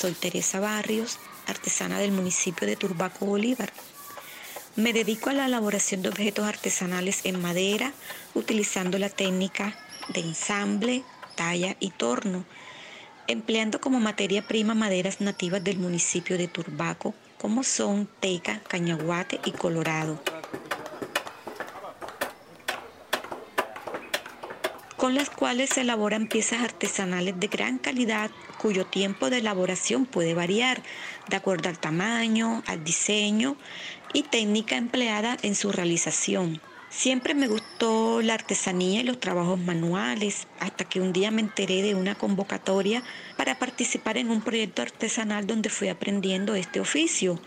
soy Teresa Barrios, artesana del municipio de Turbaco, Bolívar. Me dedico a la elaboración de objetos artesanales en madera, utilizando la técnica de ensamble, talla y torno, empleando como materia prima maderas nativas del municipio de Turbaco, como son teca, cañaguate y colorado. Con las cuales se elaboran piezas artesanales de gran calidad cuyo tiempo de elaboración puede variar de acuerdo al tamaño, al diseño y técnica empleada en su realización. Siempre me gustó la artesanía y los trabajos manuales, hasta que un día me enteré de una convocatoria para participar en un proyecto artesanal donde fui aprendiendo este oficio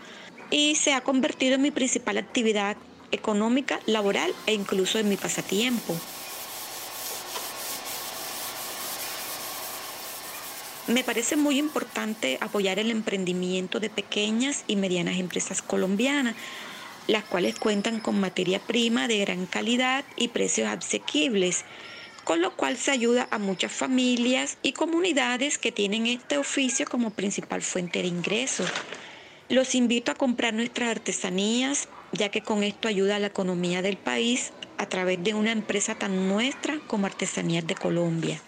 y se ha convertido en mi principal actividad económica, laboral e incluso en mi pasatiempo. Me parece muy importante apoyar el emprendimiento de pequeñas y medianas empresas colombianas, las cuales cuentan con materia prima de gran calidad y precios asequibles, con lo cual se ayuda a muchas familias y comunidades que tienen este oficio como principal fuente de ingresos. Los invito a comprar nuestras artesanías, ya que con esto ayuda a la economía del país a través de una empresa tan nuestra como Artesanías de Colombia.